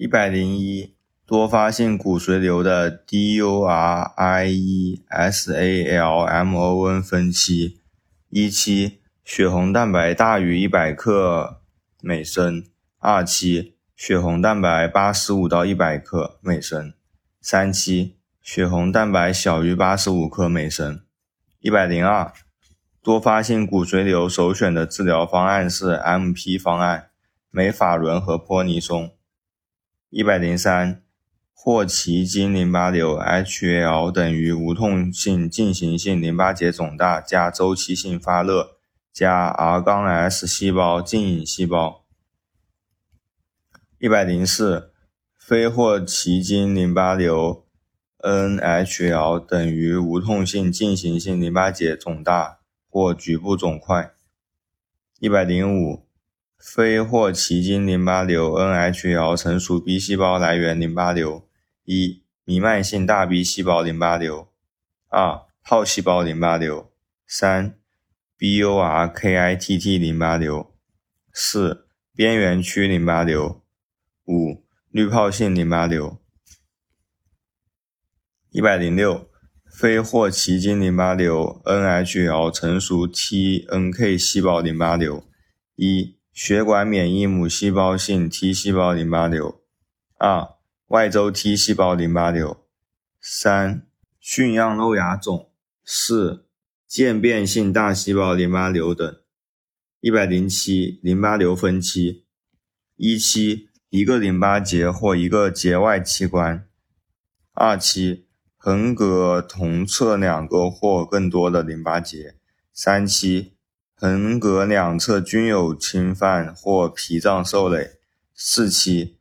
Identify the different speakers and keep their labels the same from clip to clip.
Speaker 1: 一百零一，多发性骨髓瘤的 DURIESALMON 分期：一期，血红蛋白大于一百克每升；二期，血红蛋白八十五到一百克每升；三期，血红蛋白小于八十五克每升。一百零二，多发性骨髓瘤首选的治疗方案是 MP 方案，美法伦和泼尼松。一百零三，霍奇金淋巴瘤 （HL） 等于无痛性进行性淋巴结肿大加周期性发热加 R 杠 S 细胞浸隐细胞。一百零四，非霍奇金淋巴瘤 （NHL） 等于无痛性进行性淋巴结肿大或局部肿块。一百零五。非霍奇金淋巴瘤 （NHL） 成熟 B 细胞来源淋巴瘤：一、弥漫性大 B 细胞淋巴瘤；二、套细胞淋巴瘤；三、BURKITT 淋巴瘤；四、边缘区淋巴瘤；五、滤泡性淋巴瘤。一百零六，非霍奇金淋巴瘤 （NHL） 成熟 TNK 细胞淋巴瘤：一、血管免疫母细胞性 T 细胞淋巴瘤，二外周 T 细胞淋巴瘤，三驯样肉芽肿，四渐变性大细胞淋巴瘤等。一百零七，淋巴瘤分期：一期一个淋巴结或一个结外器官；二期横膈同侧两个或更多的淋巴结；三期。横膈两侧均有侵犯或脾脏受累。四期，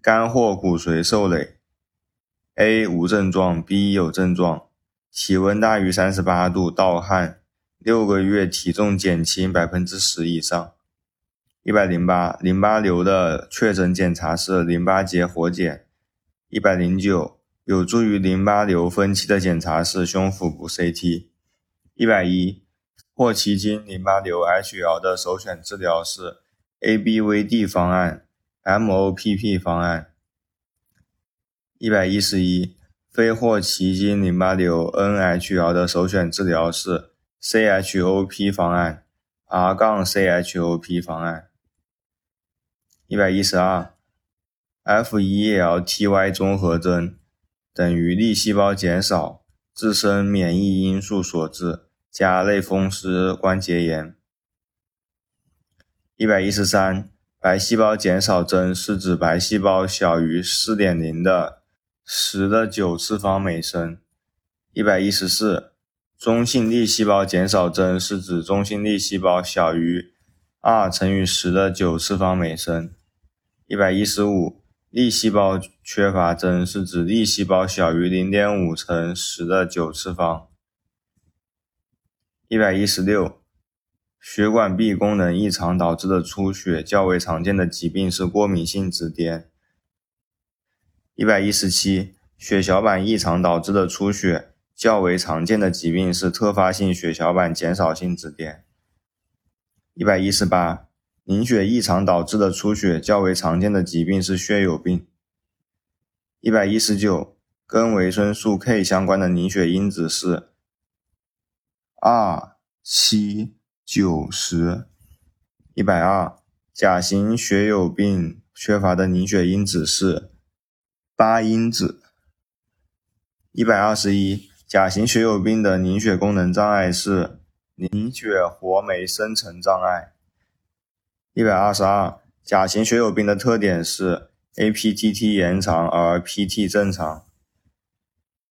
Speaker 1: 肝或骨髓受累。A 无症状，B 有症状，体温大于三十八度，盗汗，六个月体重减轻百分之十以上。一百零八，淋巴瘤的确诊检查是淋巴结活检。一百零九，有助于淋巴瘤分期的检查是胸腹部 CT。一百一。霍奇金淋巴瘤 HL 的首选治疗是 ABVD 方案、MOPP 方案。一百一十一，非霍奇金淋巴瘤 NHL 的首选治疗是 CHOP 方案、R 杠 CHOP 方案。一百一十二，FELTY 综合征等于粒细胞减少，自身免疫因素所致。加类风湿关节炎。一百一十三，白细胞减少针是指白细胞小于四点零的十的九次方每升。一百一十四，中性粒细胞减少针是指中性粒细胞小于二乘以十的九次方每升。一百一十五，粒细胞缺乏针是指粒细胞小于零点五乘十的九次方。一百一十六，血管壁功能异常导致的出血较为常见的疾病是过敏性紫癜。一百一十七，血小板异常导致的出血较为常见的疾病是特发性血小板减少性紫癜。一百一十八，凝血异常导致的出血较为常见的疾病是血友病。一百一十九，跟维生素 K 相关的凝血因子是。二七九十，一百二，甲型血友病缺乏的凝血因子是八因子。一百二十一，甲型血友病的凝血功能障碍是凝血活酶生成障碍。一百二十二，甲型血友病的特点是 APTT 延长而 PT 正常。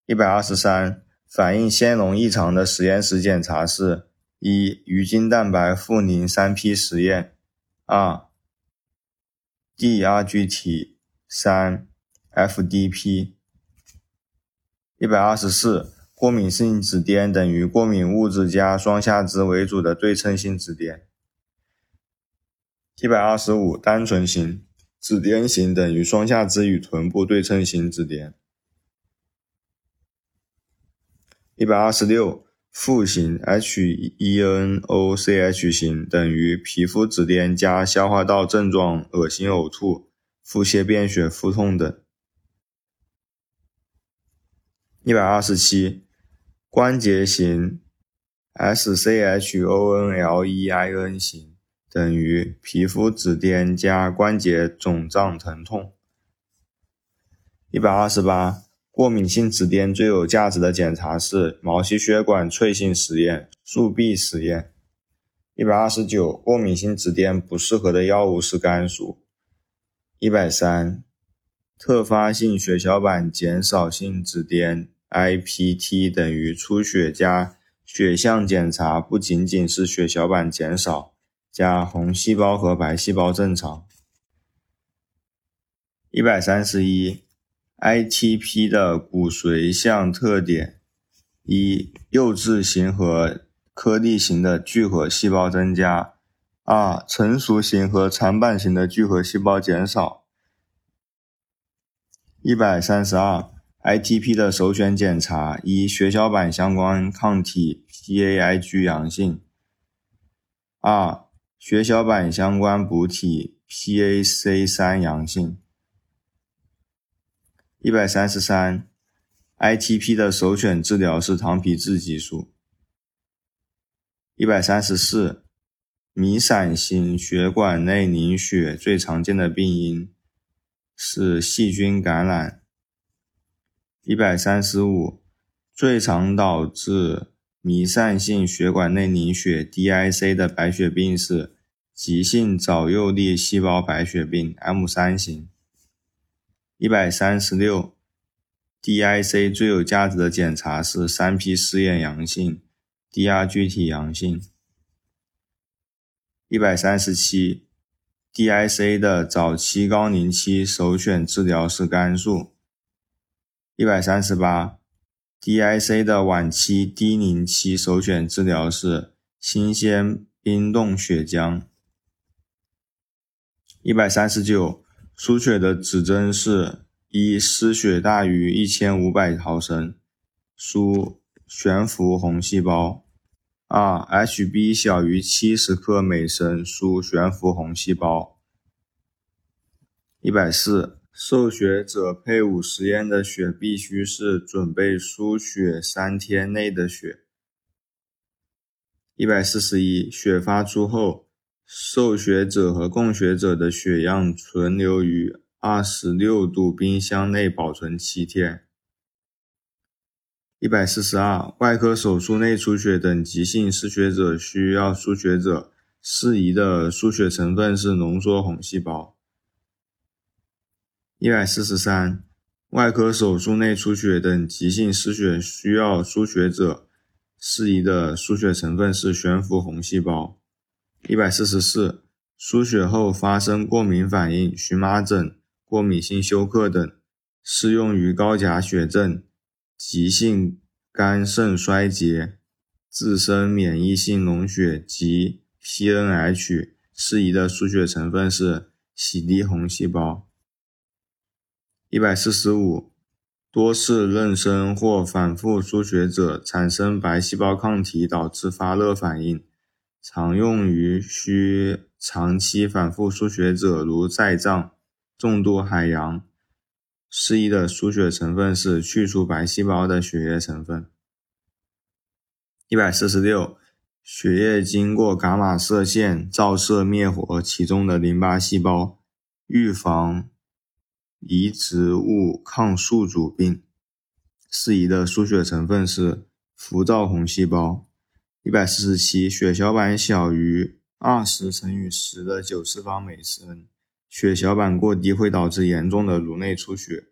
Speaker 1: 一百二十三。反应纤溶异常的实验室检查是：一、鱼精蛋白负凝三 P 实验；二、DRGT；三、FDP。一百二十四，过敏性紫癜等于过敏物质加双下肢为主的对称性紫癜。一百二十五，单纯型紫癜型等于双下肢与臀部对称型紫癜。一百二十六，负型 H E N O C H 型等于皮肤紫癜加消化道症状恶心呕吐腹泻、便血、腹痛等。一百二十七，关节型 （SCHONLEIN 型）等于皮肤紫癜加关节肿胀疼痛。一百二十八，过敏性紫癜最有价值的检查是毛细血管脆性实验、速壁实验。一百二十九，过敏性紫癜不适合的药物是甘肃。一百三，特发性血小板减少性紫癜。IPT 等于出血加血象检查，不仅仅是血小板减少加红细胞和白细胞正常。一百三十一，ITP 的骨髓相特点：一、幼稚型和颗粒型的聚合细胞增加；二、成熟型和长板型的聚合细胞减少。一百三十二。ITP 的首选检查：一、血小板相关抗体 PAIG 阳性；二、血小板相关补体 PAC3 阳性。一百三十三，ITP 的首选治疗是糖皮质激素。一百三十四，弥散性血管内凝血最常见的病因是细菌感染。一百三十五，最常导致弥散性血管内凝血 （DIC） 的白血病是急性早幼粒细胞白血病 （M 三型）。一百三十六，DIC 最有价值的检查是三 P 试验阳性、DR 聚体阳性。一百三十七，DIC 的早期高龄期首选治疗是肝素。一百三十八，DIC 的晚期低龄期首选治疗是新鲜冰冻血浆。一百三十九，输血的指征是：一、失血大于一千五百毫升，输悬浮红细胞；二、Hb 小于七十克每升，输悬浮红细胞。一百四。受血者配伍实验的血必须是准备输血三天内的血。一百四十一，血发出后，受血者和供血者的血样存留于二十六度冰箱内保存七天。一百四十二，外科手术内出血等急性失血者需要输血者适宜的输血成分是浓缩红细胞。一百四十三，外科手术内出血等急性失血需要输血者适宜的输血成分是悬浮红细胞。一百四十四，输血后发生过敏反应、荨麻疹、过敏性休克等，适用于高钾血症、急性肝肾衰竭、自身免疫性脓血及 PNH，适宜的输血成分是洗涤红细胞。一百四十五，多次妊娠或反复输血者产生白细胞抗体导致发热反应，常用于需长期反复输血者，如在藏、重度海洋。适宜的输血成分是去除白细胞的血液成分。一百四十六，血液经过伽马射线照射灭活其中的淋巴细胞，预防。移植物抗宿主病适宜的输血成分是辐照红细胞。一百四十七，血小板小于二十乘以十的九次方每升，血小板过低会导致严重的颅内出血。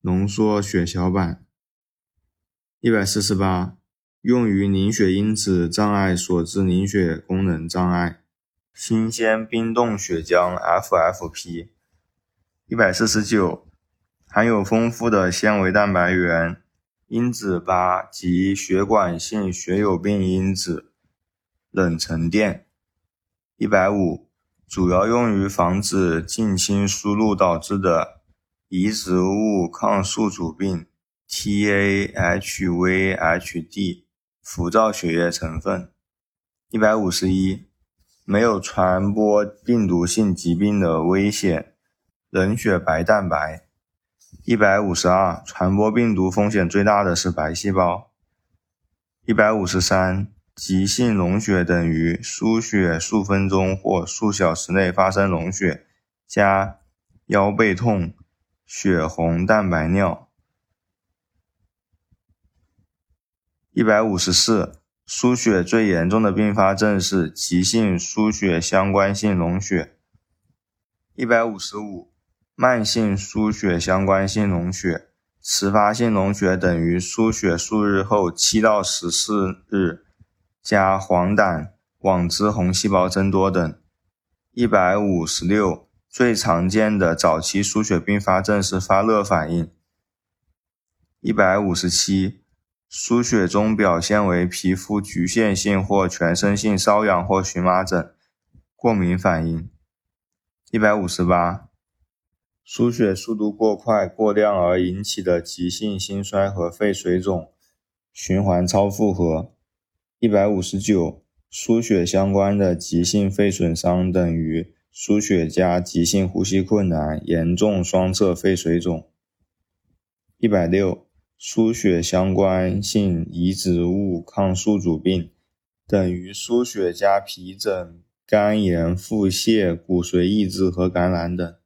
Speaker 1: 浓缩血小板。一百四十八，用于凝血因子障碍所致凝血功能障碍。新鲜冰冻血浆 （FFP）。一百四十九，含有丰富的纤维蛋白原因子八及血管性血友病因子冷沉淀。一百五，主要用于防止近亲输入导致的移植物抗宿主病 （TAHVHD） 辐照血液成分。一百五十一，没有传播病毒性疾病的危险。冷血白蛋白。一百五十二，传播病毒风险最大的是白细胞。一百五十三，急性溶血等于输血数分钟或数小时内发生溶血，加腰背痛、血红蛋白尿。一百五十四，输血最严重的并发症是急性输血相关性溶血。一百五十五。慢性输血相关性脓血，迟发性脓血等于输血数日后七到十四日加黄疸、网织红细胞增多等。一百五十六，最常见的早期输血并发症是发热反应。一百五十七，输血中表现为皮肤局限性或全身性瘙痒或荨麻疹、过敏反应。一百五十八。输血速度过快、过量而引起的急性心衰和肺水肿、循环超负荷。一百五十九，输血相关的急性肺损伤等于输血加急性呼吸困难、严重双侧肺水肿。一百六，输血相关性移植物抗宿主病等于输血加皮疹、肝炎、腹泻、骨髓抑制和感染等。